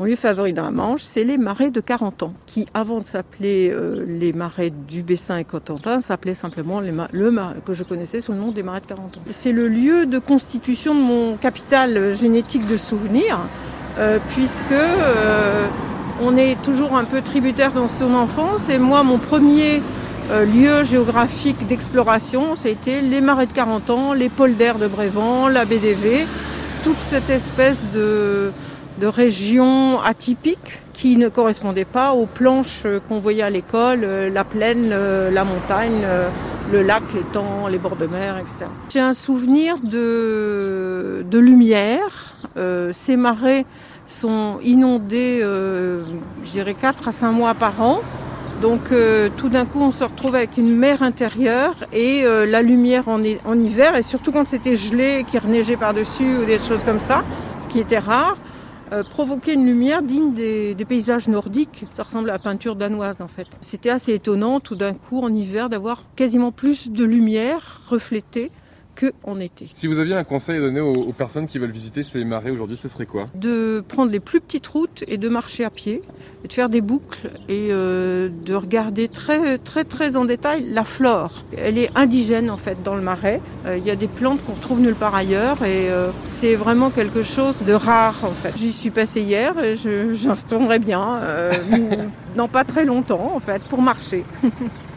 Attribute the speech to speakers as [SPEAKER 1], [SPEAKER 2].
[SPEAKER 1] Mon lieu favori dans la Manche, c'est les marais de 40 ans, qui avant de s'appeler euh, les marais du Bessin et Cotentin, s'appelaient simplement le marais que je connaissais sous le nom des marais de 40 ans. C'est le lieu de constitution de mon capital génétique de souvenirs, euh, puisque euh, on est toujours un peu tributaire dans son enfance. Et moi, mon premier lieu géographique d'exploration, c'était les marais de 40 ans, les polders de Brévent, la BDV, toute cette espèce de de régions atypiques qui ne correspondaient pas aux planches qu'on voyait à l'école, euh, la plaine, la montagne, le lac, les temps, les bords de mer, etc. J'ai un souvenir de, de lumière. Euh, ces marais sont inondés, euh, je dirais, 4 à 5 mois par an. Donc tout d'un coup, on se retrouve avec une mer intérieure et la lumière en, en, hiver, et surtout quand c'était gelé, qui reneigeait par-dessus ou des choses comme ça, qui étaient rares. Euh, provoquer une lumière digne des, des, paysages nordiques. Ça ressemble à la peinture danoise en fait. C'était assez étonnant tout d'un coup en hiver d'avoir quasiment plus de lumière reflétée en été.
[SPEAKER 2] Si vous aviez un conseil à donner aux, personnes qui veulent visiter ces marais aujourd'hui, ce serait quoi?
[SPEAKER 1] De prendre les plus petites routes et de marcher à pied, et de faire des boucles et euh, de regarder très très très en détail la flore. Elle est indigène en fait dans le marais. Euh, il y a des plantes qu'on retrouve nulle part ailleurs et euh, c'est vraiment quelque chose de rare en fait. J'y suis passée hier et je, je retournerai bien dans pas très longtemps en fait pour marcher.